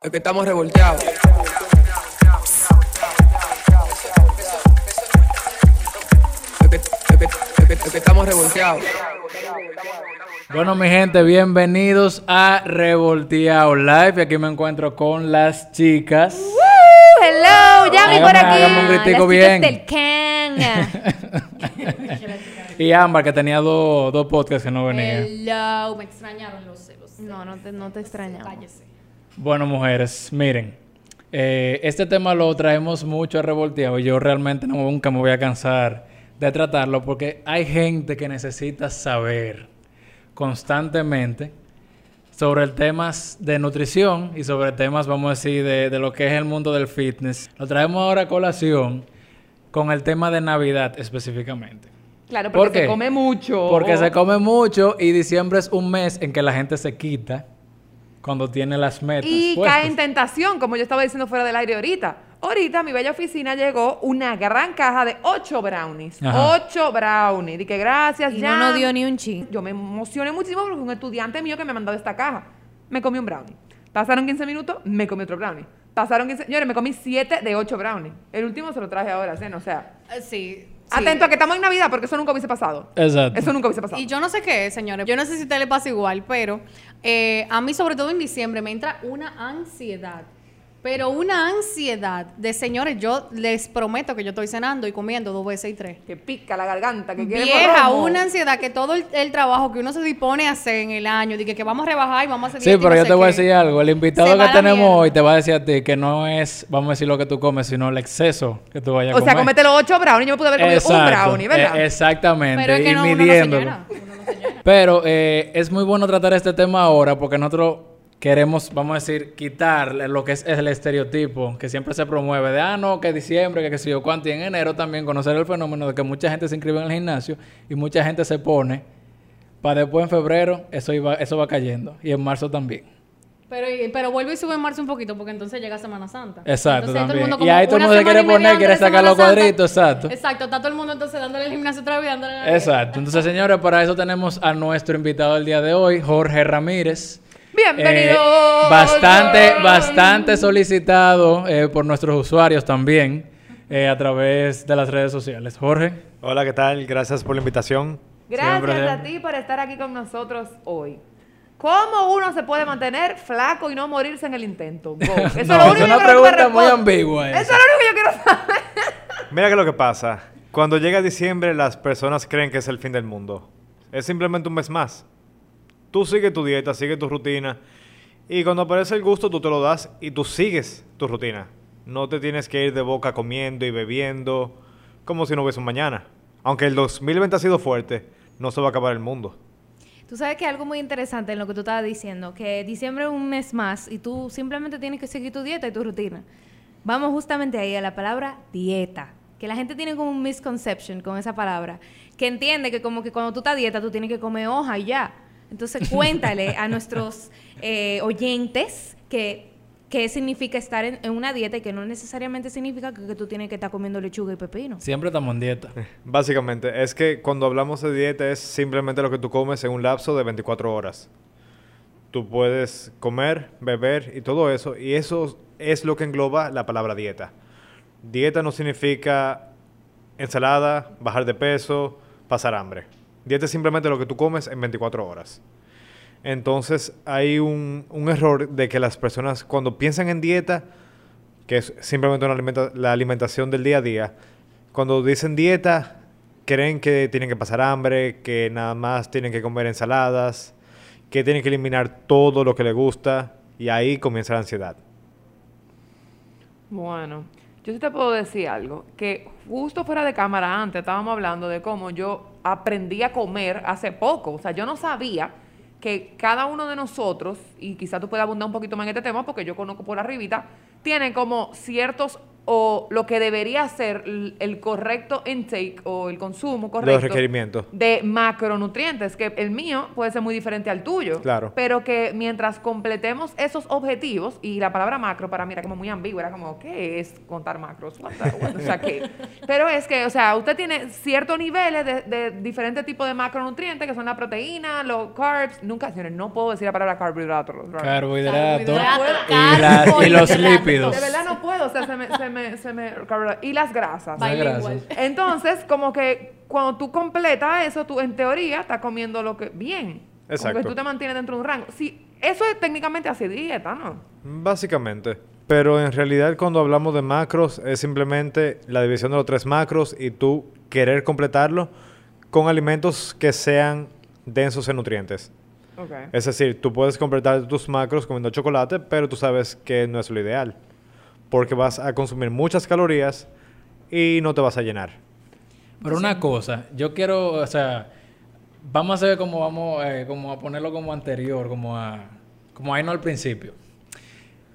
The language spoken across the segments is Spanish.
Es que estamos revolteados. Es que, estamos revolteados. Bueno, mi gente, bienvenidos a Revolteado Live. Y aquí me encuentro con las chicas. Hello, Yami por aquí. hágame un gritico Las bien. chicas del can. Y Ámbar, que tenía dos dos podcasts que no venía. Hello, me extrañaron los celos. no, no te, no te extrañamos. Cállese. Bueno, mujeres, miren. eh, este tema lo traemos mucho a Revolteado y yo realmente no, nunca me voy a cansar de tratarlo porque hay gente que necesita saber constantemente sobre temas de nutrición y sobre temas, vamos a decir, de, de lo que es el mundo del fitness. Lo traemos ahora a colación con el tema de Navidad específicamente. Claro, ¿Por porque se come mucho. Porque se come mucho y diciembre es un mes en que la gente se quita cuando tiene las metas. Y puestas. cae en tentación, como yo estaba diciendo fuera del aire ahorita. Ahorita a mi bella oficina llegó una gran caja de ocho brownies. Ajá. Ocho brownies. Dije, gracias, Y ya. no nos dio ni un chin. Yo me emocioné muchísimo porque un estudiante mío que me mandó esta caja. Me comí un brownie. Pasaron 15 minutos, me comí otro brownie. Pasaron 15... Señores, me comí 7 de 8 brownies. El último se lo traje ahora, ¿sí? O sea... Eh, sí. Atento a que estamos en Navidad porque eso nunca hubiese pasado. Exacto. Eso nunca hubiese pasado. Y yo no sé qué es, señores. Yo no sé si a usted le pasa igual, pero eh, a mí, sobre todo en diciembre, me entra una ansiedad. Pero una ansiedad de, señores, yo les prometo que yo estoy cenando y comiendo dos veces y tres. Que pica la garganta, que quiere Vieja, una ansiedad que todo el, el trabajo que uno se dispone a hacer en el año, de que, que vamos a rebajar y vamos a hacer Sí, pero no yo te voy a decir algo. El invitado que tenemos mierda. hoy te va a decir a ti que no es, vamos a decir, lo que tú comes, sino el exceso que tú vayas a O comer. sea, comete los 8 brownies. Yo me pude haber comido un brownie, ¿verdad? Eh, exactamente. Pero es que y no, uno no se midiéndolo. llena. Uno no se llena. Pero eh, es muy bueno tratar este tema ahora porque nosotros queremos, vamos a decir, quitar lo que es el estereotipo que siempre se promueve de, ah, no, que diciembre, que qué sé yo cuánto, y en enero también conocer el fenómeno de que mucha gente se inscribe en el gimnasio y mucha gente se pone para después en febrero, eso, iba, eso va cayendo, y en marzo también. Pero, pero vuelve y sube en marzo un poquito porque entonces llega Semana Santa. Exacto, Entonces, el también. mundo Y ahí todo el mundo se quiere poner, quiere sacar los cuadritos, exacto. Exacto, está todo el mundo entonces dándole al gimnasio otra vez, dándole Exacto. Entonces, señores, para eso tenemos a nuestro invitado del día de hoy, Jorge Ramírez. Bienvenido. Eh, bastante, bastante solicitado eh, por nuestros usuarios también eh, a través de las redes sociales. Jorge. Hola, ¿qué tal? Gracias por la invitación. Gracias Siempre, a ti por estar aquí con nosotros hoy. ¿Cómo uno se puede mantener flaco y no morirse en el intento? Go. Eso es lo es único una que que me pregunta muy ambigua Eso esa. es lo único que yo quiero saber. Mira que lo que pasa. Cuando llega diciembre, las personas creen que es el fin del mundo. Es simplemente un mes más. Tú sigues tu dieta, sigues tu rutina. Y cuando aparece el gusto, tú te lo das y tú sigues tu rutina. No te tienes que ir de boca comiendo y bebiendo como si no hubiese un mañana. Aunque el 2020 ha sido fuerte, no se va a acabar el mundo. Tú sabes que algo muy interesante en lo que tú estabas diciendo, que diciembre es un mes más y tú simplemente tienes que seguir tu dieta y tu rutina. Vamos justamente ahí a la palabra dieta, que la gente tiene como un misconception con esa palabra, que entiende que como que cuando tú estás dieta tú tienes que comer hoja y ya. Entonces cuéntale a nuestros eh, oyentes que qué significa estar en, en una dieta y que no necesariamente significa que, que tú tienes que estar comiendo lechuga y pepino. Siempre estamos en dieta. Básicamente, es que cuando hablamos de dieta es simplemente lo que tú comes en un lapso de 24 horas. Tú puedes comer, beber y todo eso, y eso es lo que engloba la palabra dieta. Dieta no significa ensalada, bajar de peso, pasar hambre. Dieta es simplemente lo que tú comes en 24 horas. Entonces hay un, un error de que las personas cuando piensan en dieta, que es simplemente una alimenta- la alimentación del día a día, cuando dicen dieta, creen que tienen que pasar hambre, que nada más tienen que comer ensaladas, que tienen que eliminar todo lo que les gusta y ahí comienza la ansiedad. Bueno, yo sí te puedo decir algo, que justo fuera de cámara antes estábamos hablando de cómo yo aprendí a comer hace poco. O sea, yo no sabía que cada uno de nosotros, y quizá tú puedas abundar un poquito más en este tema porque yo conozco por arribita, tienen como ciertos o lo que debería ser el correcto intake o el consumo correcto Los requerimientos. de macronutrientes, que el mío puede ser muy diferente al tuyo. Claro. Pero que mientras completemos esos objetivos, y la palabra macro para mí era como muy ambigua, era como, ¿qué es contar macros? What the- what- o sea, ¿qué? Pero es que, o sea, usted tiene ciertos niveles de, de diferentes tipos de macronutrientes, que son la proteína, los carbs. Nunca, señores, no puedo decir la palabra carbohidratos. Carbohidratos Carbohidratos, y, las- y los lípidos. De verdad no puedo, o sea, se me, se me, se me, y las grasas. Entonces, como que cuando tú completas eso, tú en teoría estás comiendo lo que bien. Exacto. que tú te mantienes dentro de un rango. Sí, eso es técnicamente así dieta, ¿no? Básicamente. Pero en realidad cuando hablamos de macros es simplemente la división de los tres macros y tú querer completarlo con alimentos que sean densos en nutrientes. Es decir, tú puedes completar tus macros comiendo chocolate, pero tú sabes que no es lo ideal. Porque vas a consumir muchas calorías y no te vas a llenar. Pero una cosa, yo quiero, o sea, vamos a hacer como vamos, eh, como a ponerlo como anterior, como a, como ahí no al principio.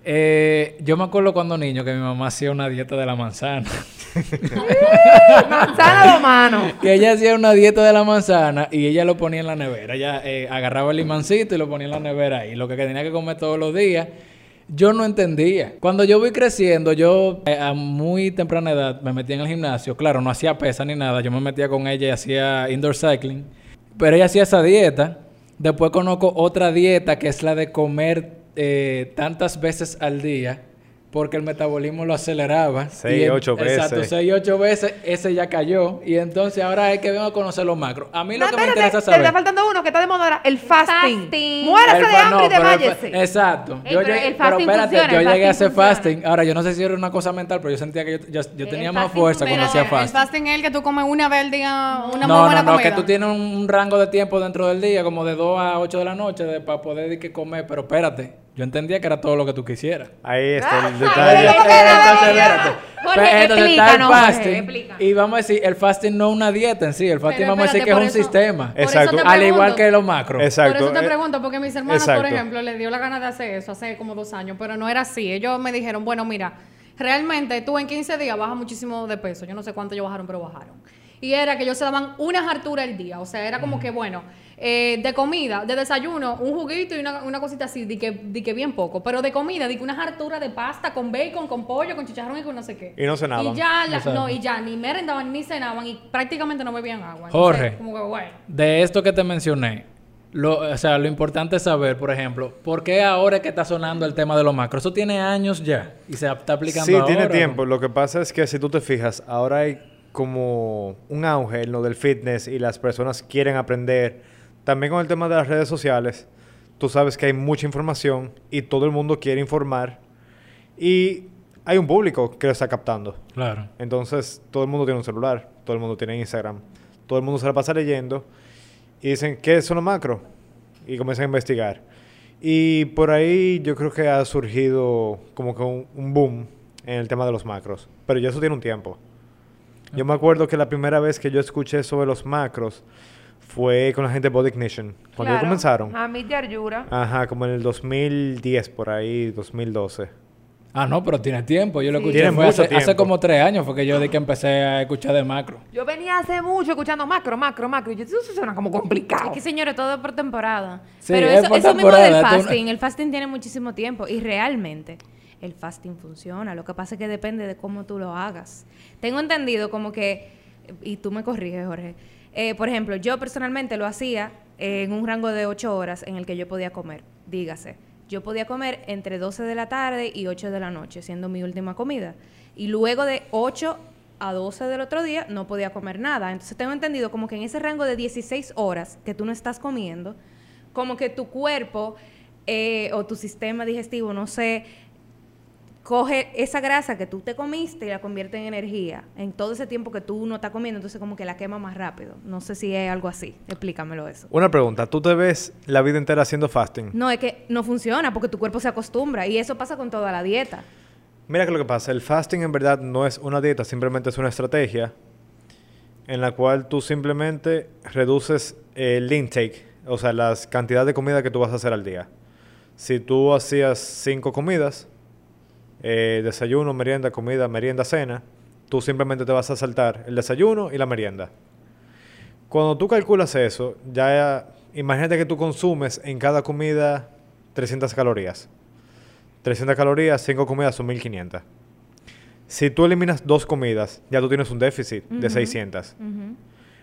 Eh, yo me acuerdo cuando niño que mi mamá hacía una dieta de la manzana. Manzana de mano. que ella hacía una dieta de la manzana y ella lo ponía en la nevera. Ella eh, agarraba el limancito y lo ponía en la nevera y lo que tenía que comer todos los días. Yo no entendía. Cuando yo voy creciendo, yo eh, a muy temprana edad me metí en el gimnasio. Claro, no hacía pesa ni nada. Yo me metía con ella y hacía indoor cycling. Pero ella hacía esa dieta. Después conozco otra dieta que es la de comer eh, tantas veces al día porque el metabolismo lo aceleraba. Seis, Y en- ocho Exacto, veces. seis, ocho veces. Ese ya cayó. Y entonces ahora es que vengo a conocer los macros. A mí lo No, que me interesa te saber... está faltando uno que está de moda ahora, el fasting. fasting. Muérase El de hambre no, y desmayese. Exacto. Ey, yo pero llegué- el fasting pero espérate, funciona, yo el llegué a hacer fasting funciona. fasting. Ahora, yo no sé si era una cosa mental, pero yo sentía que yo, yo- yo tenía más fasting fuerza cuando hacía el fasting. fasting es el que tú comes una vez al día, una muy no, buena no, no, comida. que tú tienes un, rango de tiempo dentro del día, como de 2 a 8 de la noche, de, para poder de que comer. Pero espérate, yo entendía que era todo lo que tú quisieras. Ahí está el Ah, detalle. Entonces, espérate. Jorge, entonces está el Jorge, fasting. Y vamos a decir, el fasting no es una dieta en sí. El fasting Pero vamos a decir que es un eso- sistema. Exacto. Al igual que los macros. Exacto. Por eso te pregunto, porque mis hermanas, por ejemplo, les dio la gana de hacer eso hace como dos años, pero no era así. Ellos me dijeron, bueno, mira, realmente tú en 15 días bajas muchísimo de peso. Yo no sé cuánto ellos bajaron, pero bajaron. Y era que ellos se daban unas harturas al día. O sea, era como que, bueno, eh, de comida, de desayuno, un juguito y una, una cosita así, de que, de que bien poco. Pero de comida, de que unas harturas de pasta con bacon, con pollo, con chicharrón y con no sé qué. Y no cenaban. Y ya, la- no, y ya, ni merendaban ni cenaban y prácticamente no bebían agua. Entonces, Jorge. Como que, bueno. De esto que te mencioné, lo, o sea, lo importante es saber, por ejemplo, ¿por qué ahora es que está sonando el tema de los macros? Eso tiene años ya y se está aplicando Sí, ahora. tiene ¿no? tiempo. Lo que pasa es que si tú te fijas, ahora hay como un auge en lo del fitness y las personas quieren aprender. También con el tema de las redes sociales, tú sabes que hay mucha información y todo el mundo quiere informar. Y hay un público que lo está captando. Claro. Entonces, todo el mundo tiene un celular, todo el mundo tiene Instagram, todo el mundo se la pasa leyendo y dicen, ¿qué son los macros? Y comienzan a investigar. Y por ahí yo creo que ha surgido como que un, un boom en el tema de los macros. Pero ya eso tiene un tiempo. Yo me acuerdo que la primera vez que yo escuché sobre los macros fue con la gente de Body Ignition. Cuando Claro. comenzaron. A mí de Arjura. Ajá, como en el 2010, por ahí, 2012. Ah, no, pero tiene tiempo. Yo lo Sí. escuché fue hace, como tres años fue que yo de que empecé a escuchar de macro. Yo venía hace mucho escuchando macro, macro, macro. Y yo, eso suena como complicado. Es que señores, todo es por temporada. Sí, Pero es eso, por eso mismo del tú fasting, el fasting tiene muchísimo tiempo y realmente el fasting funciona. Lo que pasa es que depende de cómo tú lo hagas. Tengo entendido como que, y tú me corriges, Jorge, eh, por ejemplo, yo personalmente lo hacía en un rango de 8 horas en el que yo podía comer. Dígase, yo podía comer entre 12 de la tarde y 8 de la noche, siendo mi última comida. Y luego de 8 a 12 del otro día no podía comer nada. Entonces tengo entendido como que en ese rango de 16 horas que tú no estás comiendo, como que tu cuerpo eh, o tu sistema digestivo, no sé, coge esa grasa que tú te comiste y la convierte en energía en todo ese tiempo que tú no estás comiendo, entonces como que la quema más rápido. No sé si es algo así. Explícamelo eso. Una pregunta, ¿tú te ves la vida entera haciendo fasting? No, es que no funciona porque tu cuerpo se acostumbra y eso pasa con toda la dieta. Mira que lo que pasa, el fasting en verdad no es una dieta, simplemente es una estrategia en la cual tú simplemente reduces el intake, o sea, las cantidades de comida que tú vas a hacer al día. Si tú hacías cinco comidas, eh, desayuno, merienda, comida, merienda, cena, tú simplemente te vas a saltar el desayuno y la merienda. Cuando tú calculas eso, ya imagínate que tú consumes en cada comida 300 calorías. 300 calorías, 5 comidas son 1500. Si tú eliminas dos comidas, ya tú tienes un déficit de 600. Ujú.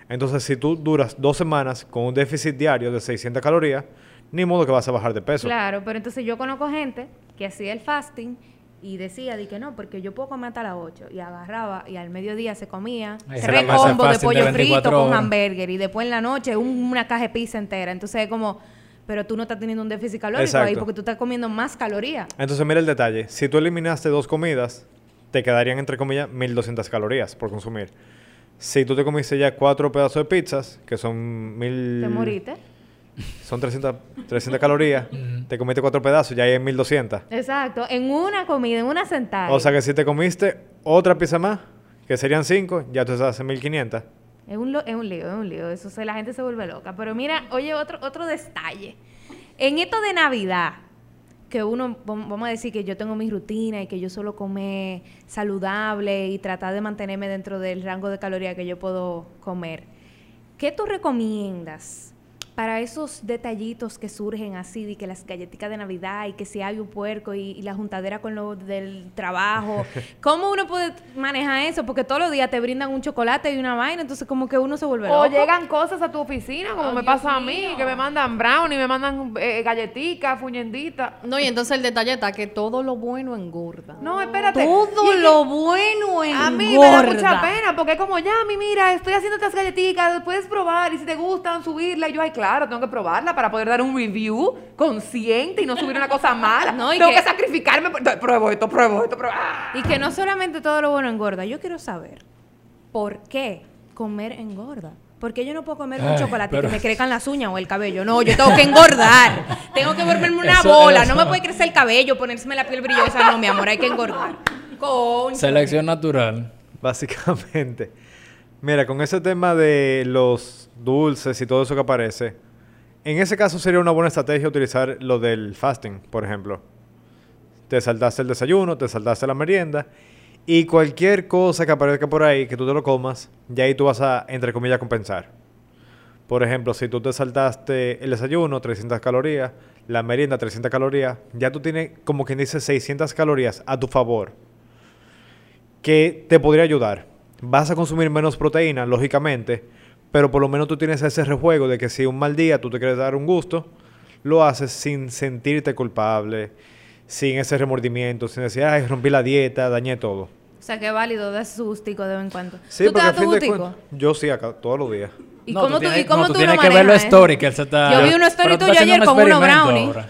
Entonces, si tú duras dos semanas con un déficit diario de 600 calorías, ni modo que vas a bajar de peso. Claro, pero entonces yo conozco gente que hacía el fasting y decía di que no, porque yo puedo comer hasta las 8 y agarraba y al mediodía se comía Ahí tres combos de pollo 24 frito con hamburger y después en la noche un- una caja de pizza entera. Entonces es como, pero tú no estás teniendo un déficit calórico ahí Exacto. porque tú estás comiendo más calorías. Entonces, mira el detalle. Si tú eliminaste dos comidas, te quedarían, entre comillas, 1200 calorías por consumir. Si tú te comiste ya cuatro pedazos de pizzas, que son mil... Te moriste. Son 300, 300 calorías, te comiste cuatro pedazos, ya hay 1200. Exacto, en una comida, en una sentada. O sea que si te comiste otra pizza más, que serían cinco, ya tú estás en 1500. Es un, lo- es un lío, es un lío. Eso se, la gente se vuelve loca. Pero mira, oye, otro, otro detalle. En esto de Navidad, que uno, vam- vamos a decir que yo tengo mi rutina y que yo solo come saludable y tratar de mantenerme dentro del rango de calorías que yo puedo comer. ¿Qué tú recomiendas para esos detallitos que surgen así, de que las galletitas de Navidad y que si hay un puerco y, y la juntadera con lo del trabajo? ¿Cómo uno puede manejar eso? Porque todos los días te brindan un chocolate y una vaina, entonces como que uno se vuelve O loco. llegan cosas a tu oficina, como Oh, me Dios pasa a mí, mío. que me mandan brownie, me mandan eh, galletitas, fuñenditas. No, y entonces el detalle está que todo lo bueno engorda. No, espérate. Todo lo bueno engorda. A mí me da mucha pena, porque es como, ya, mi mira, estoy haciendo estas galletitas, puedes probar, y si te gustan, subirla. Y yo, ay, claro, tengo que probarla para poder dar un review consciente y no subir una cosa mala. No, y tengo que- que, sacrificarme. por- Pruebo esto, pruebo esto, pruebo. ¡Ah! Y que no solamente todo lo bueno engorda. Yo quiero saber por qué comer engorda. Porque yo no puedo comer un chocolate pero- que me crezcan las uñas o el cabello. No, yo tengo que engordar. tengo que volverme una Eso- bola. eso- No me puede crecer el cabello, ponérseme la piel brillosa. No, mi amor, hay que engordar. Coño. Selección natural. Básicamente. Mira, con ese tema de los dulces y todo eso que aparece, en ese caso sería una buena estrategia utilizar lo del fasting, por ejemplo. Te saltaste el desayuno, te saltaste la merienda y cualquier cosa que aparezca por ahí que tú te lo comas, ya ahí tú vas a, entre comillas, compensar. Por ejemplo, si tú te saltaste el desayuno, 300 calorías, la merienda, 300 calorías, ya tú tienes como quien dice 600 calorías a tu favor que te podría ayudar. Vas a consumir menos proteína, lógicamente, pero por lo menos tú tienes ese rejuego de que si un mal día tú te quieres dar un gusto, lo haces sin sentirte culpable, sin ese remordimiento, sin decir, ay, rompí la dieta, dañé todo. O sea, que es válido darse su gustico de vez en cuando. Sí, ¿Tú te das tu gustico? yo sí, acá, todos los días. ¿Y No, cómo tú, tienes- y cómo no, tú, tienes lo que ver eh? story que él se está... Yo vi una story Pero tú tuya estás haciendo ayer un con unos brownies.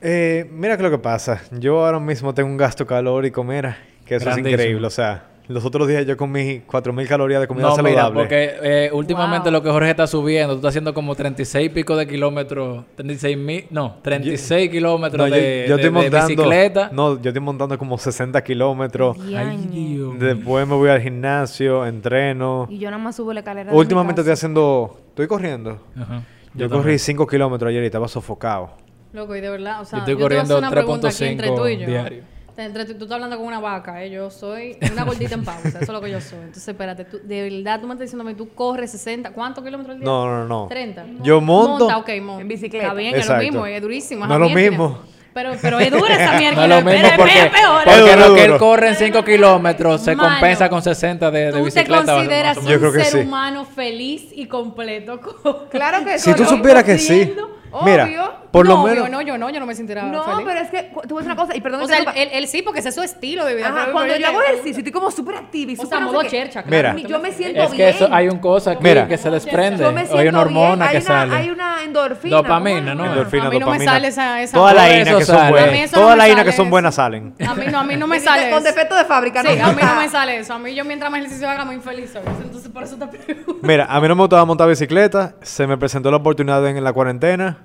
Eh, mira que lo que pasa, yo ahora mismo tengo un gasto calórico, mira, que eso Grandísimo. es increíble, o sea, los otros días yo comí 4000 calorías de comida No, saludable. mira, porque eh, últimamente Wow. lo que Jorge está subiendo, tú estás haciendo como 36 y pico de kilómetros, 36 mil, no, 36 kilómetros No, yo, de, yo de- estoy de montando, bicicleta. No, yo estoy montando como 60 kilómetros. Ay. Dios. Después me voy al gimnasio, entreno. Y yo nada más subo la escalera de Últimamente estoy haciendo... Estoy corriendo. Ajá. Yo, corrí 5 kilómetros ayer y estaba sofocado. Loco, y de verdad, o sea, Yo estoy te voy a hacer corriendo una pregunta aquí 3.5 entre tú y yo. diario. Te- Entre tú, tú estás hablando con una vaca, ¿eh? Yo soy una gordita en pausa, eso es lo que yo soy. Entonces, espérate, tú, de verdad tú me estás diciendo, tú corres 60, ¿cuántos kilómetros al día? No, no, no. 30. Yo monto- Monta, ok, monta. En bicicleta. Está bien, Exacto. es lo mismo, es durísimo. No es lo mierda. mismo. Pero, pero es dura esa mierda. No es lo mismo pero porque, es peor. porque Es lo que él corre en 5 kilómetros se Mano, compensa con 60 de, de Tú te bicicleta. consideras más o un ser sí. humano feliz y completo. Claro que Si tú supieras que sí. Mira, Obvio. por no, lo obvio, menos... no, yo no, yo no me sintiera No, feliz. pero es que tú ves una cosa, y perdón O que sea, él, él- él sí, porque ese es su estilo de vida. Ajá, pero- cuando yo hago ejercicio, estoy como súper activa y O súper sea, no sé modo chercha, Mira. Claro. yo me siento Es bien. que eso, hay un cosa que, Mira. que se desprende. Yo me o siento hay una hormona bien. que hay sale. Una, hay una endorfina. Dopamina, ¿cómo ¿no? es? Endorfina, A mí no me sale esa- esa- Todas las Todo inas eso que son sale. Buenas. Todas las sale que son buenas salen. A mí no, a mí no me sale Con defecto de fábrica, ¿no? Sí, a mí no me sale eso. A mí yo mientras más ejercicio haga muy infeliz soy. Entonces por eso te pregunto. Mira, a mí no me gustaba montar bicicleta. Se me presentó la oportunidad en la cuarentena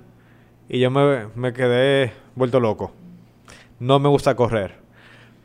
y yo me, me quedé vuelto loco. No me gusta correr.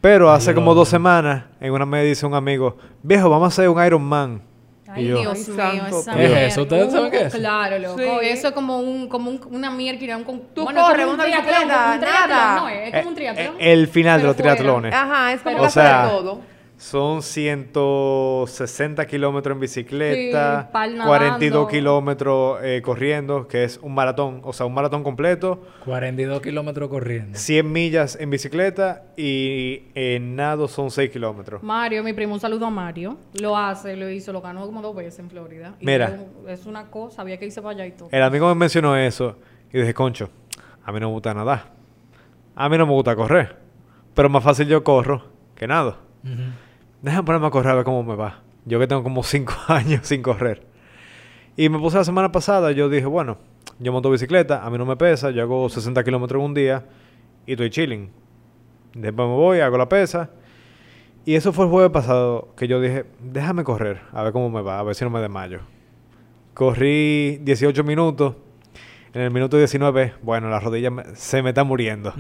Pero hace como dos semanas, en una me dice un amigo, viejo, vamos a hacer un Ironman. Ay, Y yo- Dios Ay, mío, esa ¿Qué es eso? ¿Ustedes saben qué es eso? Claro, loco. Sí. Eso es como, un, como un- una mierda, un, con- Tú bueno, es corres una triatlón, bicicleta, nada. no es, es como un triatlón. Eh, el final de los fuera. triatlones. Ajá, es como O sea, todo. Son 160 kilómetros en bicicleta, Sí, pal 42 nadando. kilómetros eh, corriendo, que es un maratón, o sea, un maratón completo, 42 kilómetros corriendo. 100 millas en bicicleta y en nado son 6 kilómetros. Mario, mi primo, un saludo a Mario. Lo hace, lo hizo, lo ganó como dos veces en Florida. Y Mira. Es, es una cosa, había que irse para allá y todo. El amigo me mencionó eso y dije, concho, a mí no me gusta nadar. A mí no me gusta correr. Pero más fácil yo corro que nado. Déjame ponerme a correr a ver cómo me va. Yo que tengo como 5 años sin correr. Y me puse la semana pasada, yo dije, bueno, yo monto bicicleta, a mí no me pesa, yo hago 60 kilómetros en un día y estoy chilling. Después me voy, hago la pesa. Y eso fue el jueves pasado que yo dije, déjame correr, a ver cómo me va, a ver si no me desmayo. Corrí 18 minutos. En el minuto 19, bueno, la rodilla me- se me está muriendo.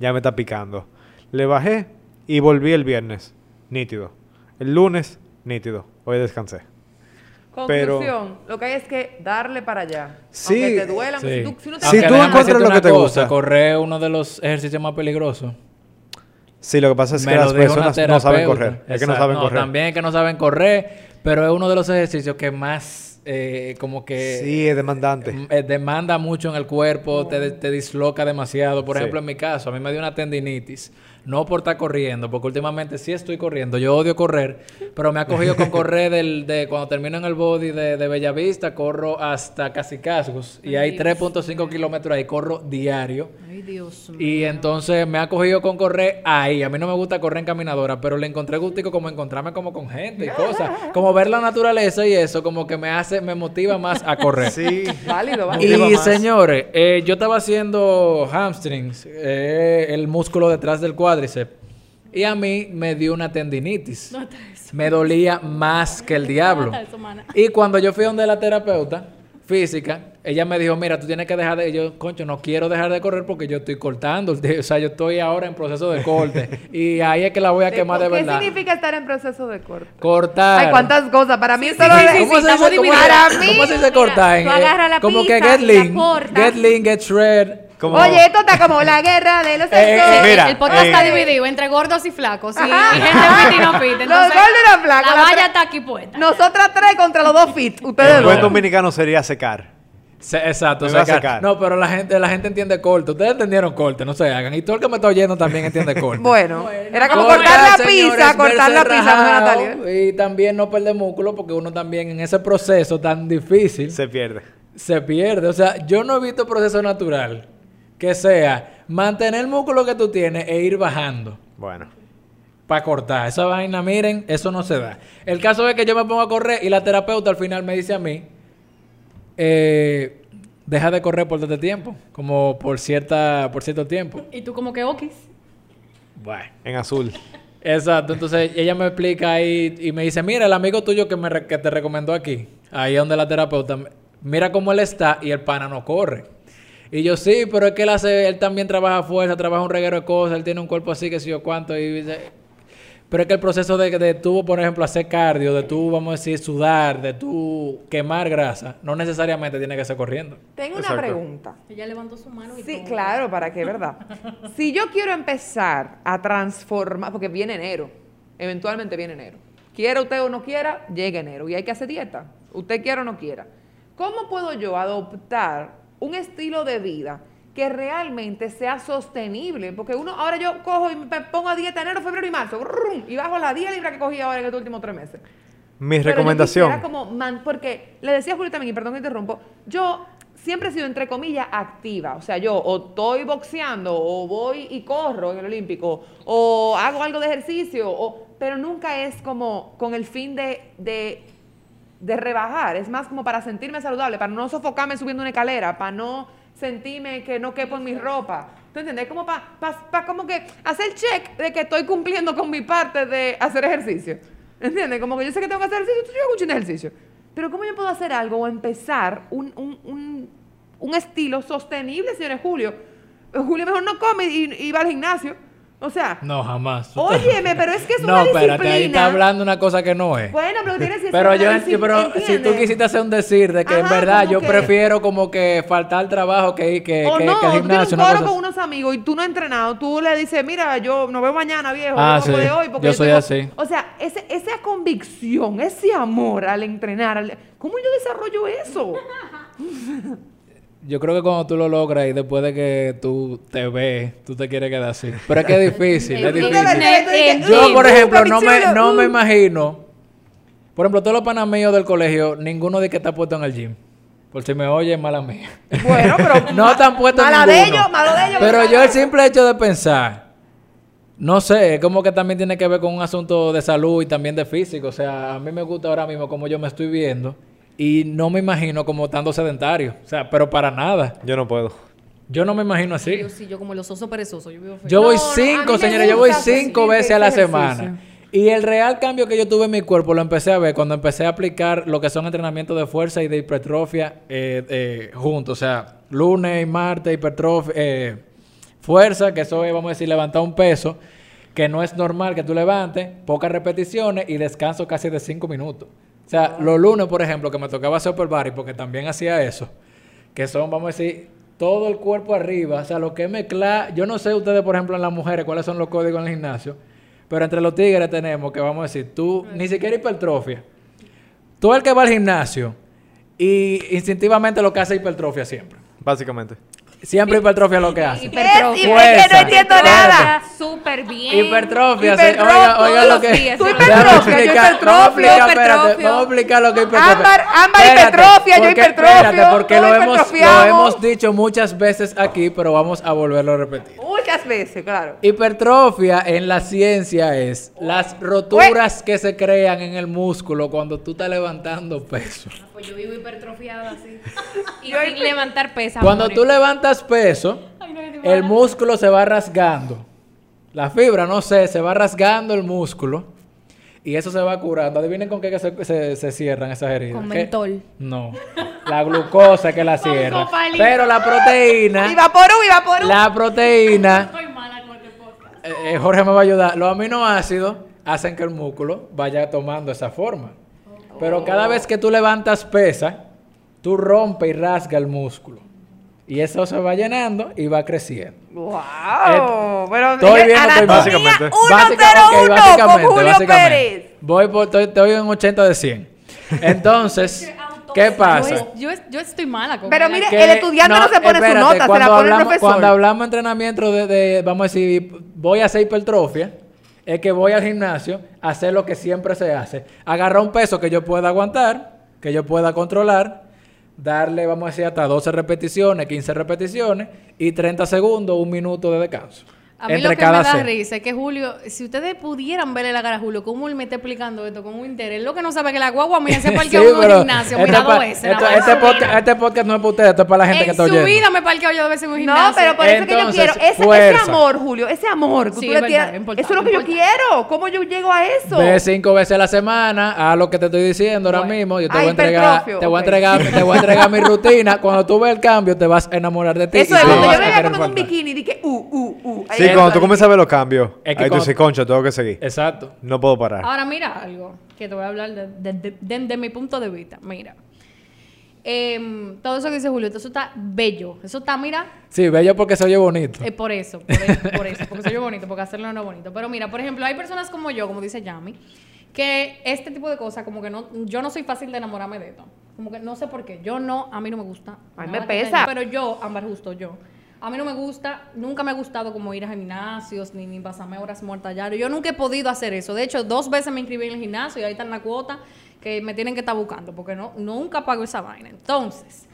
Ya me está picando. Le bajé y volví el viernes. Nítido. El lunes, nítido. Hoy descansé. Pero- Conclusión, lo que hay es que darle para allá. Sí. Aunque te duela, Sí. si tú, si no te Si tú encuentras lo que te cosa, gusta. Correr es uno de los ejercicios más peligrosos. Sí, lo que pasa es que las personas no saben correr. Es que no Exacto. saben correr. También es que no saben correr, pero es uno de los ejercicios que más eh, como que Sí, es demandante. mm, eh, demanda mucho en el cuerpo, te, te disloca demasiado. Por Sí. ejemplo, en mi caso, a mí me dio una tendinitis. No por estar corriendo, porque últimamente sí estoy corriendo. Yo odio correr, pero me ha cogido con correr del, de cuando termino en el body de, de Bellavista, corro hasta Casi Cascos. Y hay 3.5 kilómetros ahí, corro diario. Ay, Dios mío. Y entonces me ha cogido con correr ahí. A mí no me gusta correr en caminadora, pero le encontré gustico como encontrarme como con gente y cosas. Como ver la naturaleza y eso, como que me hace, me motiva más a correr. Sí. Válido, válido. Y más. señores, eh, yo estaba haciendo hamstrings, eh, el músculo detrás del cuádriceps, y a mí me dio una tendinitis. No. Me dolía más que el diablo. Y cuando yo fui donde la terapeuta física, ella me dijo, mira, tú tienes que dejar de... y Yo, concho, no quiero dejar de correr porque yo estoy cortando. O sea, yo estoy ahora en proceso de corte. y ahí es que la voy a quemar de ¿Qué verdad. significa estar en proceso de corte? Cortar. Ay, cuántas cosas. Para mí sí, lo sí, sí, ¿Cómo se dice, cómo, divididos. Para mí, ¿Cómo se dice mira, cortar? tú Eh, agarras la como que get lean, get lean, get shred. Como- Oye, esto está como la guerra de los Eh, sexos. eh, Mira, el podcast eh, está dividido entre gordos y flacos. Y, y gente fit y no fit. Los Entonces, gordos y los flacos, La la valla está aquí puesta. Nosotras tres contra los dos fit. Ustedes El buen dominicano sería secar. Se- exacto, secar. secar. No, pero la gente, la gente entiende corte. Ustedes entendieron corte, no se hagan. Y todo el que me está oyendo también entiende corte. Bueno, era como Cortar, cortar la señores, pizza, cortar la pizza, ¿no, rajado Natalia? Y también no perder músculo porque uno también en ese proceso tan difícil se, Se pierde. pierde. O sea, yo no he visto proceso natural que sea mantener el músculo que tú tienes e ir bajando. Bueno. Para cortar. Esa vaina, miren, eso no se da. El caso es que yo me pongo a correr y la terapeuta al final me dice a mí, eh, deja de correr por este tiempo, como por cierta, por cierto tiempo. Y tú como que okis. Bueno. En azul. Exacto, entonces ella me explica ahí y me dice, mira, el amigo tuyo que, me re- que te recomendó aquí, ahí donde la terapeuta, mira cómo él está y el pana no corre. Y yo, sí, pero es que él hace, él también trabaja fuerza, trabaja un reguero de cosas, él tiene un cuerpo así, que sé yo cuánto, y dice, pero es que el proceso de, de tú, por ejemplo, hacer cardio, de tú, vamos a decir, sudar, de tú quemar grasa, no necesariamente tiene que ser corriendo. Tengo una pregunta. Ella levantó su mano y Sí, todo. claro, para que, ¿verdad? Si yo quiero empezar a transformar, porque viene enero, eventualmente viene enero. Quiera usted o no quiera, llega enero y hay que hacer dieta. Usted quiera o no quiera. ¿Cómo puedo yo adoptar un estilo de vida que realmente sea sostenible? Porque uno, ahora yo cojo y me pongo a dieta enero, febrero y marzo, ¡rum! y bajo la 10 libras que cogí ahora en estos últimos tres meses. Mi Pero yo recomendación. quisiera como man- porque le decía a Julio también, y perdón que interrumpo, yo siempre he sido entre comillas activa. O sea, yo o estoy boxeando, o voy y corro en el Olímpico, o hago algo de ejercicio, o, pero nunca es como con el fin de, de, de rebajar. Es más como para sentirme saludable, para no sofocarme subiendo una escalera, para no sentirme que no quepo en mi ropa. ¿Tú entiendes? Como para como que hacer check de que estoy cumpliendo con mi parte de hacer ejercicio. ¿Entiendes? Como que yo sé que tengo que hacer ejercicio, entonces yo hago un chin de ejercicio. Pero ¿cómo yo puedo hacer algo o empezar un, un, un, un estilo sostenible, señores Julio? Julio mejor no come y, y va al gimnasio. O sea, No, jamás. óyeme, pero es que es No, una espérate, ahí disciplina. está hablando una cosa que no es. Bueno, pero tienes que Pero yo, pero si tú quisiste hacer un decir de que en Ajá, verdad como yo que- prefiero como que faltar al trabajo que, que, O que, no, que tú tienes gimnasio. un coro cosa con unos amigos y tú no has entrenado, tú le dices, mira, yo nos veo mañana, viejo, Ah, yo no sí. puedo hoy porque Yo soy tengo-". así. O sea, ese, esa convicción, ese amor al entrenar, al- ¿cómo yo desarrollo eso? Yo creo que cuando tú lo logras y después de que tú te ves, tú te quieres quedar así. Pero es que es difícil, es de difícil. Yo, "Uy, por ejemplo, no me, no me uh". imagino. Por ejemplo, todos los panas míos del colegio, ninguno de que está puesto en el gym. Por si me oye, mala mía. Bueno, pero no están puestos mala de ninguno. ellos, malo de ellos. Pero yo de el simple hecho de pensar, no sé, es como que también tiene que ver con un asunto de salud y también de físico. O sea, a mí me gusta ahora mismo como yo me estoy viendo y no me imagino como estando sedentario. O sea, pero para nada. Yo no puedo. Yo no me imagino así. Yo sí, yo como los osos perezosos. Yo vivo feliz. Yo voy No, cinco, señores, yo voy cinco veces a la semana. Y el real cambio que yo tuve en mi cuerpo lo empecé a ver cuando empecé a aplicar lo que son entrenamientos de fuerza y de hipertrofia eh, eh, juntos. O sea, lunes y martes, hipertrofia, eh, fuerza, que eso es, vamos a decir, levantar un peso, que no es normal que tú levantes, pocas repeticiones y descanso casi de cinco minutos. O sea, los lunes, por ejemplo, que me tocaba hacer upper body, porque también hacía eso, que son, vamos a decir, todo el cuerpo arriba, o sea, lo que es mezclar, yo no sé ustedes, por ejemplo, en las mujeres, cuáles son los códigos en el gimnasio, pero entre los tigres tenemos que, vamos a decir, tú, ni siquiera hipertrofia, tú el que va al gimnasio y instintivamente lo que hace es hipertrofia siempre. Básicamente. Siempre hipertrofia es lo que hace. Hipertrofia. Es, es que no entiendo nada. Súper bien. Hipertrofia. Hipertrofia, Oiga, oiga lo que. Tú hipertrofia, yo hipertrofia, Vamos a explicar, espérate, hipertrofia. vamos a explicar lo que es hipertrofia. Ámbar- ámbar Espérate, hipertrofia, yo porque- hipertrofio, Espérate, porque lo hemos, lo hemos dicho muchas veces aquí, pero vamos a volverlo a repetir. Muchas veces, claro. Hipertrofia en la ciencia es las roturas que se crean en el músculo cuando tú estás levantando peso. Pues yo vivo hipertrofiada así. y Yo sin levantar pesas. Cuando tú levantas peso, el músculo se va rasgando. La fibra, no sé, se va rasgando el músculo y eso se va curando. Adivinen con qué que se, se- se cierran esas heridas. Con ¿Qué? mentol. No, la glucosa que la cierra. Pero la Y proteína, vaporú, y vaporú. la proteína, Soy mala con este podcast. eh, eh, Jorge me va a ayudar. Los aminoácidos hacen que el músculo vaya tomando esa forma. Pero cada vez que tú levantas pesa, tú rompes y rasga el músculo. Y eso se va llenando y va creciendo. Wow. pero Estoy viendo, estoy Básicamente. 101 Básica- ok, con Julio básicamente. Pérez. Voy por, estoy, estoy en 80 de 100. Entonces, ¿qué pasa? yo, es- yo estoy mala con Pero el mire, Que- el estudiante no, se pone su espérate, nota, se la cuando pone el hablamos, profesor. Cuando hablamos de entrenamiento de, de, vamos a decir, voy a hacer hipertrofia, es que voy al gimnasio a hacer lo que siempre se hace. Agarrar un peso que yo pueda aguantar, que yo pueda controlar, darle, vamos a decir, hasta 12 repeticiones, 15 repeticiones y 30 segundos, un minuto de descanso. A mí entre lo que cada me da risa es que Julio, si ustedes pudieran verle la cara a Julio, cómo él me está explicando esto con un interés, lo que no sabe que la guagua mía se parqueó Sí, en un pero gimnasio, este mira dos veces. más. este, podcast, este podcast no es para ustedes, esto es para la gente que en está su oyendo. vida me parqueo yo dos veces en un No, gimnasio. pero por eso que yo Entonces, quiero. Ese, ese amor, Julio, ese amor que Sí, tú le es tienes. verdad, eso es lo que yo quiero. ¿Cómo yo llego a eso? Ve cinco veces a la semana, a lo que te estoy diciendo ahora mismo. Yo te Ah, voy a entregar, te voy a entregar, te voy a entregar mi rutina. Cuando tú ves el cambio, te vas a enamorar de ti. Eso es no cuando yo a me veía como en un bikini y dije, uh, uh, uh. Sí, cuando tú comienzas a ver los cambios, Es que ahí tú dices, concha, tengo que seguir. Exacto. No puedo parar. Ahora mira algo que te voy a hablar desde de, de- de- de mi punto de vista. Mira, Em, todo eso que dice Julio, eso está bello. Eso está, mira, Sí, bello porque se oye bonito. es por eso, por, e- por eso, porque soy yo bonito, porque hacerlo no es bonito. Pero mira, por ejemplo, hay personas como yo, como dice Yami, que este tipo de cosas, como que no, yo no soy fácil de enamorarme de esto. Como que no sé por qué. Yo no, a mí no me gusta. A mí me pesa. tenga, Pero yo, Ámbar, justo yo. A mí no me gusta, nunca me ha gustado como ir a gimnasios, ni, ni pasarme horas muertas allá. Yo nunca he podido hacer eso. De hecho, dos veces me inscribí en el gimnasio y ahí está en la cuota que me tienen que estar buscando, porque no, nunca pago esa vaina. Entonces,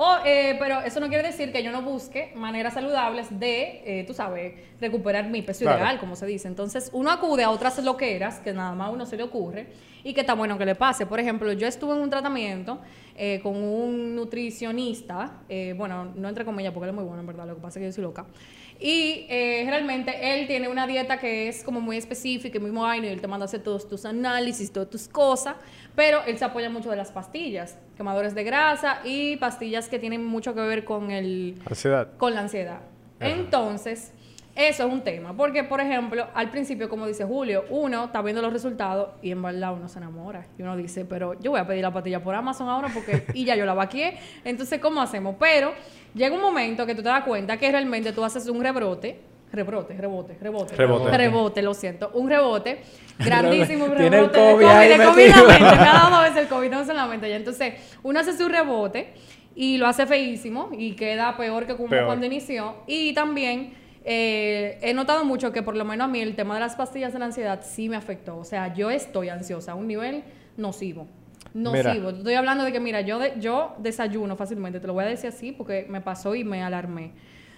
o, eh, pero eso no quiere decir que yo no busque maneras saludables de, eh, tú sabes, recuperar mi peso Claro. ideal, como se dice. Entonces, uno acude a otras loqueras que nada más a uno se le ocurre y que está bueno que le pase. Por ejemplo, yo estuve en un tratamiento eh, con un nutricionista, eh, bueno, no entre comillas porque él es muy bueno, en verdad, lo que pasa es que yo soy loca. Y eh, realmente él tiene una dieta que es como muy específica y muy buena y él te manda a hacer todos tus análisis, todas tus cosas, pero él se apoya mucho de las pastillas, quemadores de grasa y pastillas que tienen mucho que ver con el Ansiedad. con la ansiedad. Entonces, Eso es un tema, porque por ejemplo, al principio, como dice Julio, uno está viendo los resultados y en verdad uno se enamora. Y uno dice, pero yo voy a pedir la patilla por Amazon ahora porque y ya yo la vaqué. Entonces, ¿cómo hacemos? Pero llega un momento que tú te das cuenta que realmente tú haces un rebrote, rebrote, rebote, rebote, Rebote. rebote, lo siento, un rebote grandísimo, un Tiene el rebote de COVID COVID, ahí de COVID en la mente, me ha dado veces el COVID, no en la mente ya. Entonces, uno hace su rebote y lo hace feísimo y queda peor que como Peor. cuando inició. Y también eh, he notado mucho que por lo menos a mí el tema de las pastillas de la ansiedad sí me afectó. O sea, yo estoy ansiosa a un nivel nocivo. Mira. Nocivo. Estoy hablando de que, mira, yo, de- yo desayuno fácilmente, te lo voy a decir así porque me pasó y me alarmé.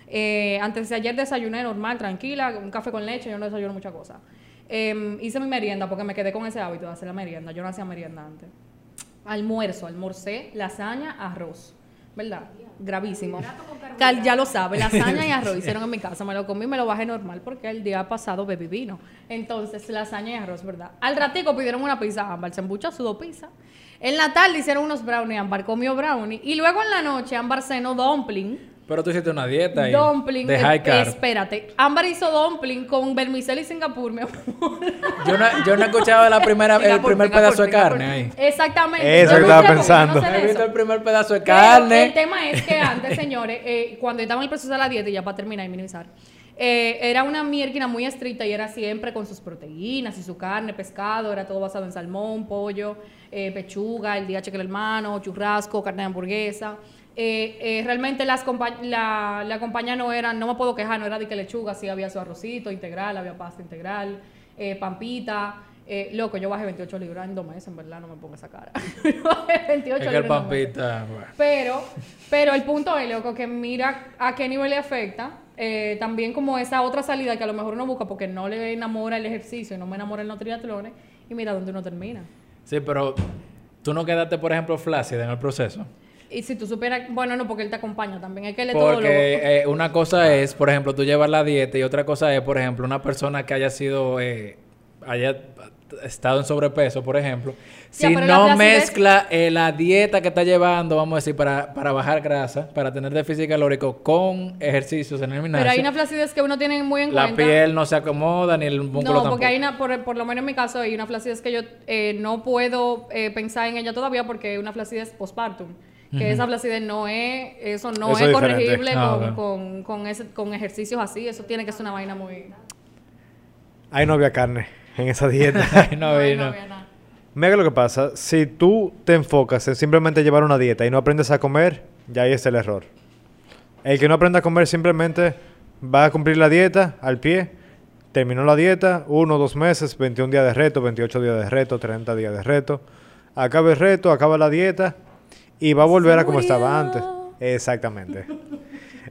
Eh, antes de ayer desayuné normal, tranquila, un café con leche, yo no desayuno muchas cosas. Eh, hice mi merienda porque me quedé con ese hábito de hacer la merienda. Yo no hacía merienda antes. Almuerzo, almorcé, lasaña, arroz. ¿Verdad? Gravísimo. Cal- ya lo sabe, lasaña y arroz hicieron en mi casa. Me lo comí y me lo bajé normal porque el día pasado bebí vino. Entonces, lasaña y arroz, ¿verdad? Al ratico pidieron una pizza ámbar, se embuchó su dos pizza. En la tarde hicieron unos brownie, ámbar comió brownie. Y luego en la noche, ámbar cenó dumpling. Pero tú hiciste una dieta ahí. Dumpling. De eh, high carb. Espérate. Ámbar hizo dumpling con vermicelli Singapur, mi amor. Yo no, yo no he escuchado la primera, el Singapur, primer Singapur, pedazo de Singapur. carne ahí. Exactamente. Eso Yo estaba pensando. no sé de He visto el primer pedazo de Pero carne. el tema es que antes, señores, eh, cuando estaba en el proceso de la dieta, y ya para terminar y minimizar, eh, era una mierquina muy estricta y era siempre con sus proteínas y su carne, pescado, era todo basado en salmón, pollo, eh, pechuga, el día cheque el hermano, churrasco, carne de hamburguesa. Eh, eh, realmente las la, la compañía no era, no me puedo quejar, no era de que lechuga, sí había su arrocito integral, había pasta integral, eh, pampita. Eh, loco, yo bajé 28 libras en dos meses, en verdad, no me pongo esa cara. Yo bajé 28 Es libras en pampita. bueno. Pero, pero el punto es, loco, que mira a qué nivel le afecta. eh, también como esa otra salida que a lo mejor uno busca porque no le enamora el ejercicio y no me enamora el no triatlones. Y mira dónde uno termina. Sí, pero tú no quedaste, por ejemplo, flácida en el proceso. Y si tú supieras, bueno, no, porque él te acompaña también. Es que él es todo lo... Porque eh, una cosa es, por ejemplo, tú llevar la dieta y otra cosa es, por ejemplo, una persona que haya sido, eh, haya estado en sobrepeso, por ejemplo, Ya, si la no mezcla eh, la dieta que está llevando, vamos a decir, para, para bajar grasa, para tener déficit calórico con ejercicios en el gimnasio, Pero hay una flacidez que uno tiene muy en la cuenta. piel no se acomoda ni el músculo No, tampoco. porque hay una, por, por lo menos en mi caso, hay una flacidez que yo eh, no puedo eh, pensar en ella todavía porque es una flacidez postpartum. Que esa flacidez no es, eso no Eso es corregible Ah, con, con, con, ese- con ejercicios así. Eso tiene que ser una vaina muy... Ahí no había carne en esa dieta. Ay, no, había nada. Mira lo que pasa. Si tú te enfocas en simplemente llevar una dieta y no aprendes a comer, ya ahí está el error. El que no aprende a comer simplemente va a cumplir la dieta al pie. Terminó la dieta, uno, dos meses, 21 días de reto, 28 días de reto, 30 días de reto. Acaba el reto, acaba la dieta y va a volver a como estaba antes. Exactamente.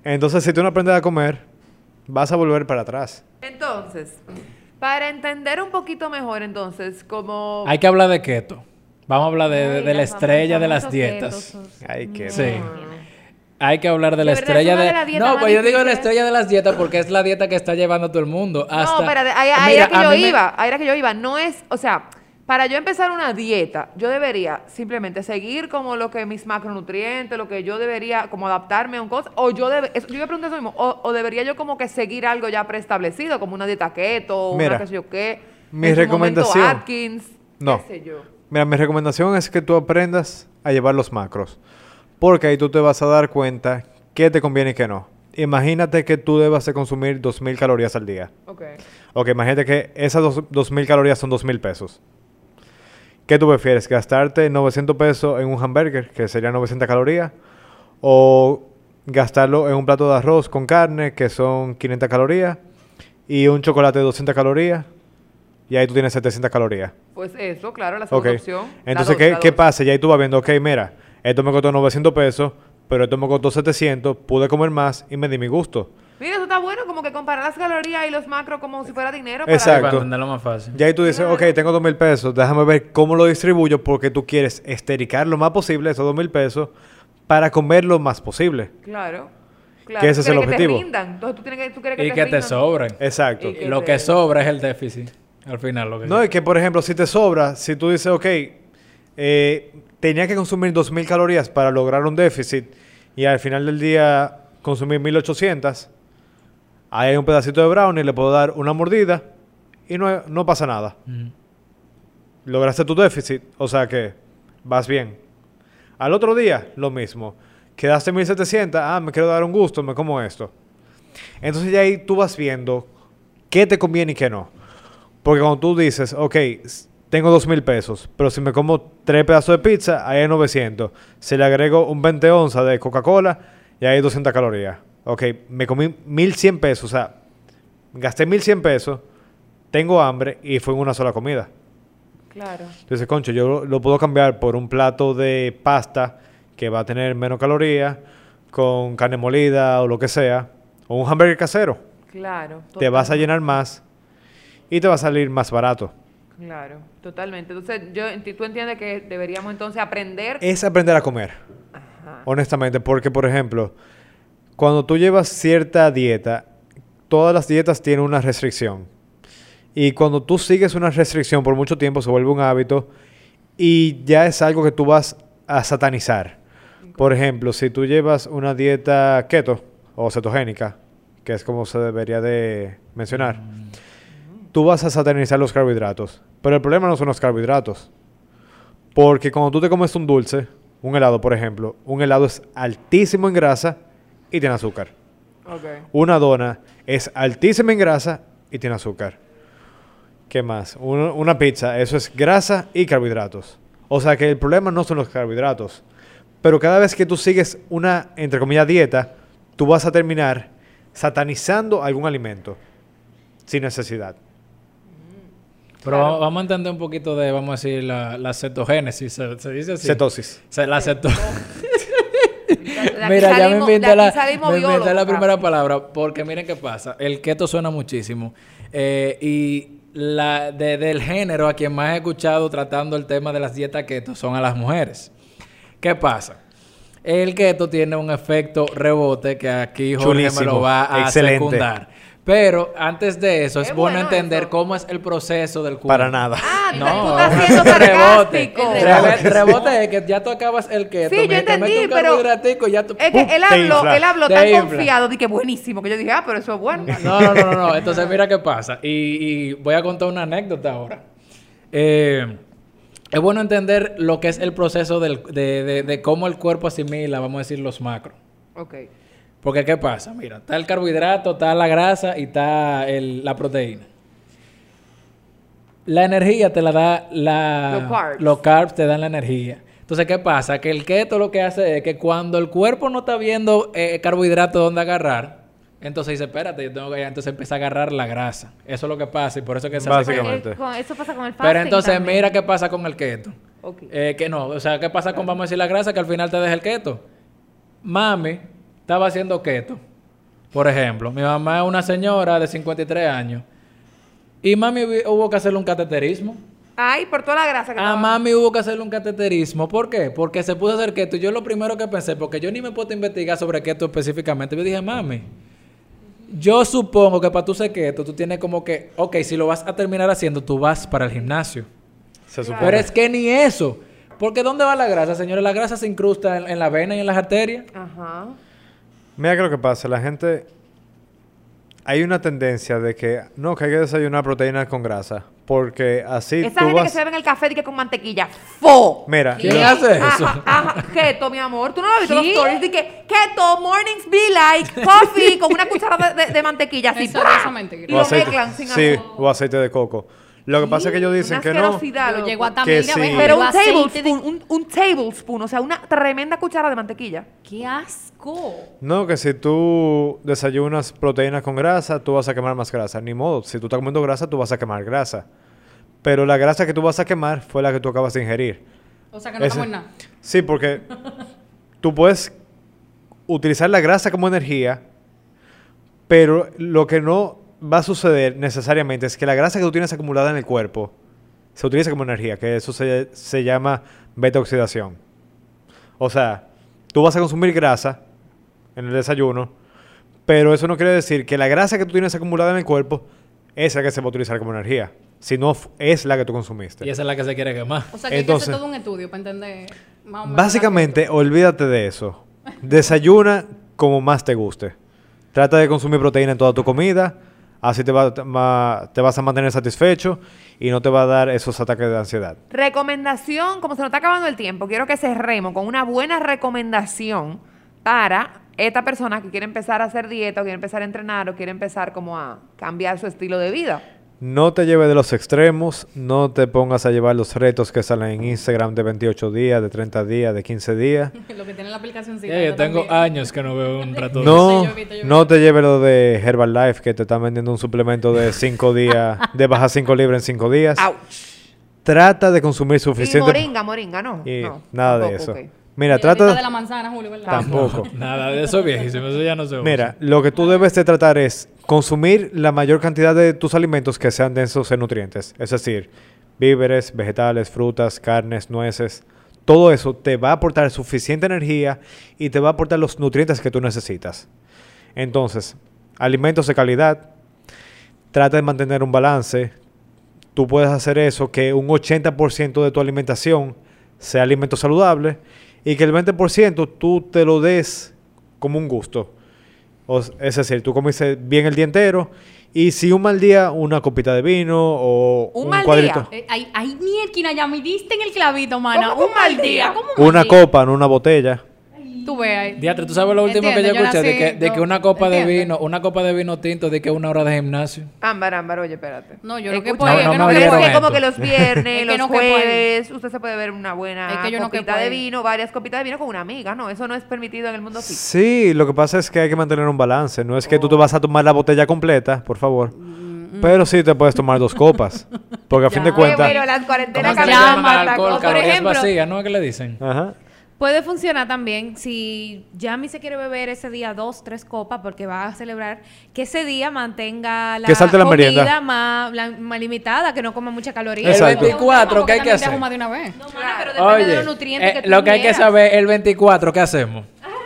Entonces, si tú no aprendes a comer, vas a volver para atrás. Entonces, para entender un poquito mejor, entonces, como... Hay que hablar de keto. Vamos a hablar de, de- Ay, de la la estrella de las dietas. keto, sos- Ay, qué- Sí. Hay que hablar de la estrella de... de la dieta no, pues yo digo de la estrella de las dietas porque es la dieta que está llevando a todo el mundo. Hasta... No, espérate, ahí, ahí Mira, era que yo me- iba, ahí era que yo iba. No es, o sea, para yo empezar una dieta, yo debería simplemente seguir como lo que mis macronutrientes, lo que yo debería, como adaptarme a un cosa, o yo debe, yo iba a preguntar eso mismo, o, o debería yo como que seguir algo ya preestablecido, como una dieta keto, Mira, una qué sé yo qué. mi en su momento recomendación- Atkins, No. qué sé yo. Mira, mi recomendación es que tú aprendas a llevar los macros. Porque ahí tú te vas a dar cuenta qué te conviene y qué no. Imagínate que tú debas de consumir 2.000 calorías al día. Ok. Ok, imagínate que esas dos- 2.000 calorías son 2.000 pesos. ¿Qué tú prefieres? ¿Gastarte 900 pesos en un hamburger, que sería 900 calorías? ¿O gastarlo en un plato de arroz con carne, que son 500 calorías? Y un chocolate de 200 calorías. Y ahí tú tienes 700 calorías. Pues eso, claro, la segunda opción. Entonces, ¿qué, ¿qué pasa? Y ahí tú vas viendo, ok, mira, esto me costó 900 pesos, pero esto me costó 700, pude comer más y me di mi gusto. Mira, eso está bueno, como que comparar las calorías y los macros como si fuera dinero. para- Exacto. Para entenderlo más fácil. Y ahí tú dices, ok, tengo 2 mil pesos, déjame ver cómo lo distribuyo porque tú quieres estericar lo más posible esos 2 mil pesos para comer lo más posible. Claro. claro. Que ese es el quieres que te objetivo. rindan. Entonces tú, tienes que, tú quieres que Y te que te sobren. Exacto. Y que- Lo que sobra es el déficit. Al final, lo que No, y que por ejemplo, si te sobra, si tú dices, ok, eh, tenía que consumir 2 mil calorías para lograr un déficit y al final del día consumir 1800, Ahí hay un pedacito de brownie, le puedo dar una mordida y no, no pasa nada. Lograste tu déficit, o sea que vas bien. Al otro día, lo mismo. Quedaste 1700, ah, me quiero dar un gusto, me como esto. Entonces ya ahí tú vas viendo qué te conviene y qué no. Porque cuando tú dices, ok, tengo dos mil pesos, pero si me como tres pedazos de pizza, ahí hay 900. Si le agrego un 20 onzas de Coca-Cola, ya hay 200 calorías. Ok, me comí 1100 pesos, o sea, gasté 1100 pesos, tengo hambre y fue en una sola comida. Claro. Entonces, concho, yo lo, lo puedo cambiar por un plato de pasta que va a tener menos calorías, con carne molida o lo que sea, o un hamburger casero. Claro. Te vas a llenar más y te va a salir más barato. Claro, totalmente. Entonces, yo, tú entiendes que deberíamos entonces aprender. Es aprender a comer, Ajá. honestamente, porque, por ejemplo, cuando tú llevas cierta dieta, todas las dietas tienen una restricción. Y cuando tú sigues una restricción por mucho tiempo, se vuelve un hábito y ya es algo que tú vas a satanizar. Por ejemplo, si tú llevas una dieta keto o cetogénica, que es como se debería de mencionar, tú vas a satanizar los carbohidratos. Pero el problema no son los carbohidratos. Porque cuando tú te comes un dulce, un helado, por ejemplo, un helado es altísimo en grasa y tiene azúcar. Una dona es altísima en grasa y tiene azúcar. ¿Qué más? Una, una pizza, eso es grasa y carbohidratos. O sea que el problema no son los carbohidratos. Pero cada vez que tú sigues una, entre comillas, dieta, tú vas a terminar satanizando algún alimento sin necesidad. Pero Claro. vamos, vamos a entender un poquito de, vamos a decir, la, la cetogénesis. ¿Se, se dice así? Cetosis. Se- la ceto... Mira, ya me inventé la, me la primera palabra porque miren qué pasa. El keto suena muchísimo. Eh, y la, de- del género a quien más he escuchado tratando el tema de las dietas keto son a las mujeres. ¿Qué pasa? El keto tiene un efecto rebote que aquí Jorge me lo va a Excelente. secundar. Pero antes de eso, es, Es bueno, bueno entender eso. cómo es el proceso del cuerpo. Para nada. Ah, No, tú estás siendo rebote. Rebote, rebote es que ya tú acabas el keto. Sí, yo entendí, pero- ya tú... Es que ¡pum! él habló, él habló Te tan infla. confiado de que buenísimo, que yo dije, ah, pero eso es bueno. No, no, no, no, no. Entonces, mira qué pasa. Y, y voy a contar una anécdota ahora. Eh, es bueno entender lo que es el proceso del- de, de- de cómo el cuerpo asimila, vamos a decir, los macros. Ok. Porque, ¿qué pasa? Mira, está el carbohidrato, está la grasa y está el- la proteína. La energía te la da la... Los carbs. Los carbs te dan la energía. Entonces, ¿qué pasa? Que el keto lo que hace es que cuando el cuerpo no está viendo eh, carbohidrato donde agarrar, entonces dice, espérate, yo tengo que... Entonces empieza a agarrar la grasa. Eso es lo que pasa y por eso es que se. Básicamente. Eso pasa con el fasting Pero entonces, también. mira qué pasa con el keto. Eh, que no, o sea, ¿qué pasa con, vamos a decir, la grasa que al final te deja el keto? Mami estaba haciendo keto. Por ejemplo, mi mamá es una señora de 53 años. Y mami hubo que hacerle un cateterismo. Ay, por toda la grasa que A estaba- mami hubo que hacerle un cateterismo. ¿Por qué? Porque se puso a hacer keto. Y yo lo primero que pensé, porque yo ni me puedo investigar sobre keto específicamente, yo dije, mami, yo supongo que para tú ser keto, tú tienes como que, ok, si lo vas a terminar haciendo, tú vas para el gimnasio. Se supone. Pero es que ni eso. Porque ¿dónde va la grasa, señores? La grasa se incrusta en, en la vena y en las arterias. Ajá. Mira que lo que pasa, la gente... Hay una tendencia de que no, que hay que desayunar proteínas con grasa. Porque así Esa tú gente que vas... se bebe en el café dice que con mantequilla. ¡Fo! Mira, ¿Quién yo- hace eso? Ajá, ajá. Keto, mi amor. ¿Tú no has visto los ¿Qué? stories? De que keto, mornings be like, coffee, con una cuchara de, de- de mantequilla así. Eso- eso. Y lo aceite- mezclan sin sí, o aceite de coco. Lo que pasa es que ellos dicen Una que no. loco. llego a Que sí. Pero un tablespoon, un, un tablespoon, o sea, una tremenda cuchara de mantequilla. ¡Qué asco! No, que si tú desayunas proteínas con grasa, tú vas a quemar más grasa. Ni modo, si tú estás comiendo grasa, tú vas a quemar grasa. Pero la grasa que tú vas a quemar fue la que tú acabas de ingerir. O sea que no Ese- estamos en nada. Sí, porque tú puedes utilizar la grasa como energía, pero lo que no va a suceder necesariamente es que la grasa que tú tienes acumulada en el cuerpo se utiliza como energía, que eso se, se llama beta-oxidación. O sea, tú vas a consumir grasa en el desayuno, pero eso no quiere decir que la grasa que tú tienes acumulada en el cuerpo es la que se va a utilizar como energía, sino es la que tú consumiste. Y esa es la que se quiere quemar. O sea que hay Entonces- que hacer todo un estudio para entender más o menos. Básicamente, olvídate de eso. Desayuna como más te guste. Trata de consumir proteína en toda tu comida. Así te, va- te vas a mantener satisfecho y no te va a dar esos ataques de ansiedad. Recomendación, como se nos está acabando el tiempo, quiero que cerremos con una buena recomendación para esta persona que quiere empezar a hacer dieta o quiere empezar a entrenar o quiere empezar como a cambiar su estilo de vida. No te lleves de los extremos, no te pongas a llevar los retos que salen en Instagram de 28 días, de 30 días, de 15 días. Lo que tiene la aplicación. Yo tengo años que no veo un rato de No, no te lleves lo de Herbalife que te están vendiendo un suplemento de 5 días, de bajar 5 libras en 5 días. ¡Auch! Trata de consumir Y suficiente... moringa, moringa, ¿no? y no nada de eso. ok. Mira, Trata trata... de la manzana, Julio, ¿verdad? Tampoco. Nada de eso viejísimo, eso ya no se usa. Mira, lo que tú debes de tratar es consumir la mayor cantidad de tus alimentos que sean densos en nutrientes. Es decir, víveres, vegetales, frutas, carnes, nueces. Todo eso te va a aportar suficiente energía y te va a aportar los nutrientes que tú necesitas. Entonces, alimentos de calidad. Trata de mantener un balance. Tú puedes hacer eso, que un 80% de tu alimentación sea alimento saludable y que el 20% tú te lo des como un gusto. O es decir, tú comiste bien el día entero y si un mal día, una copita de vino o ¿Un un, mal cuadrito. día? Eh, ay, ay, mierda, ya me diste en el clavito, mana. ¿Cómo que Un mal día. ¿Cómo un mal Una día? copa, no una botella. Tú ves ahí. Diatre, ¿tú sabes lo último que yo Entiende, yo escuché? de, que, de que una copa de entiende. vino, una copa de vino tinto, de que una hora de gimnasio. Ámbar, ámbar, oye, espérate. No, yo lo que puedo- No, no ¿no me crees oyeron que como que los viernes, Es que los jueves, usted se puede ver una buena Es que yo copita de vino, varias copitas de vino con una amiga, no, eso no es permitido en el mundo fit. Sí, lo que pasa es que hay que mantener un balance. No es que tú te vas a tomar la botella completa, por favor. Pero sí te puedes tomar dos copas. Porque a fin de Ya. Cuentas... bueno, las cuarentenas ¿Cómo se cambian. Por es ejemplo- vacía, ¿no? ¿Qué le dicen? Ajá. Puede funcionar también si Yami se quiere beber ese día dos, tres copas porque va a celebrar que ese día mantenga la Que salte la comida merienda. más, la- más limitada, que no coma mucha caloría. El Exacto. 24, ¿qué hay que hacer? de una vez. No, pero depende Oye, de los nutrientes eh, que tú lo que hay que saber, el 24, ¿qué hacemos?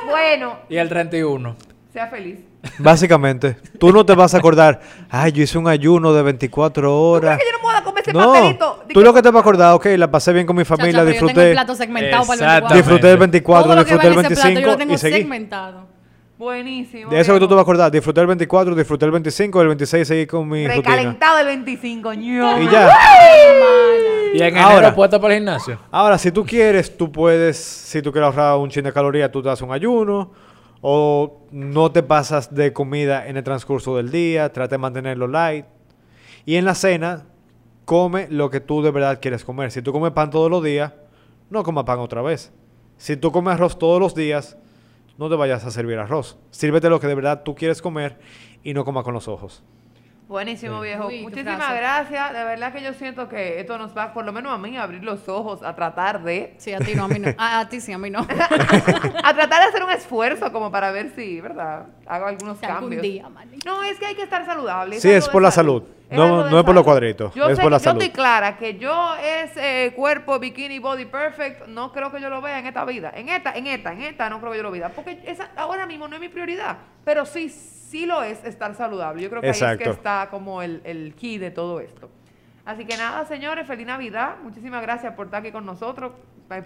Bueno, Y el 31. sea feliz. Básicamente, tú no te vas a acordar, ay, yo hice un ayuno de 24 horas. que yo no puedo comer ese No, pastelito? tú lo que te vas a acordar, ok, la pasé bien con mi Chacha, familia, pero yo tengo el disfruté, plato segmentado para el Exactamente. 24. disfruté el 24, Todo lo que disfruté el va en ese plato, 25 yo lo tengo y seguí. segmentado. Buenísimo. De eso que tú te vas a acordar, disfruté el 24, disfruté el 25, el 26 seguí con mi rutina. Recalentado el 25, ño. Y ya. Y en Ahora. enero puesta para el gimnasio. Ahora, si tú quieres, tú puedes, si tú quieres ahorrar un chin de calorías, tú te haces un ayuno o no te pasas de comida en el transcurso del día, trata de mantenerlo light. Y en la cena, come lo que tú de verdad quieres comer. Si tú comes pan todos los días, no comas pan otra vez. Si tú comes arroz todos los días, no te vayas a servir arroz. Sírvete lo que de verdad tú quieres comer y no comas con los ojos. Buenísimo, viejo. Uy, Muchísimas gracias. De verdad que yo siento que esto nos va, por lo menos a mí, a abrir los ojos, a tratar de... Sí, a ti no, a mí no. A, a ti sí, a mí no. a tratar de hacer un esfuerzo como para ver si, ¿verdad? Hago algunos Si algún cambios. día. No, es que hay que estar saludable. Sí, es por la salud. No- no es por los salud. cuadritos, Yo es por la que- yo salud. estoy clara que yo ese cuerpo bikini body perfect no creo que yo lo vea en esta vida. En esta, en esta, en esta no creo que yo lo vea. Porque esa ahora mismo no es mi prioridad. Pero sí, sí lo es estar saludable. Yo creo que ahí es que está como el, el key de todo esto. Así que nada, señores, feliz Navidad. Muchísimas gracias por estar aquí con nosotros, eh,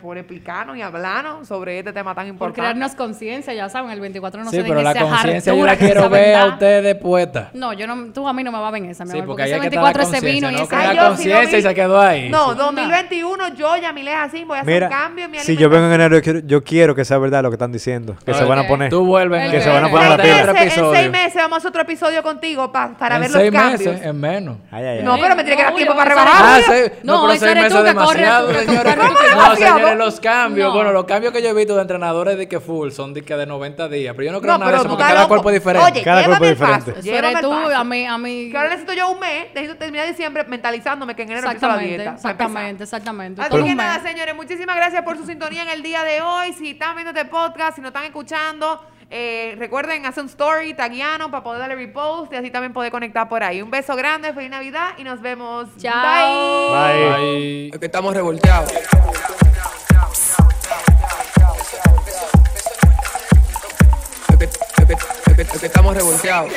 por explicarnos y hablarnos sobre este tema tan Por importante. crearnos conciencia, ya saben, el 24 no sí, se pero la conciencia yo la quiero ver a verdad- ustedes puesta. No, yo no, tú a mí no me vas a ver en esa, mi Sí, amor, porque porque ese es que está la 24 ese vino y ¿no? ese... Crea Ay, lo conciencia y se quedó ahí. No, Sí. 2021 yo, Yamile así, voy a hacer Mira, un cambio en mi si yo vengo en enero, yo quiero, yo quiero que sea verdad lo que están diciendo. Que se Ok. van a poner. Tú vuelves Que se van a poner la otro pila. En seis meses- seis vamos a hacer otro episodio contigo pa- para en ver seis los cambios. meses, en menos. No, pero me tiene que dar tiempo para rebajar. Ah, seis- No, no, pero ese seis eres meses demasiado, señores. Señores, los cambios. No. Bueno, los cambios que yo he visto de entrenadores de que full son de que de 90 días. Pero yo no creo No, nada de eso porque cada loco. cuerpo es diferente. Oye, Cada cuerpo es paso. diferente. Llévame tú, paso. a mí, a mí... Que ahora necesito yo un mes, necesito terminar diciembre mentalizándome que en enero empiezo la Exactamente, dieta. exactamente, exactamente. Así que nada, señores, muchísimas gracias por su sintonía en el día de hoy. Si están viendo este podcast, si nos están escuchando, eh, recuerden hacer un story, taguianos para poder darle repost y así también poder conectar por ahí. Un beso grande, feliz Navidad y nos vemos. Chao. Bye. Bye. Es que estamos revolteados. es que estamos revolteados.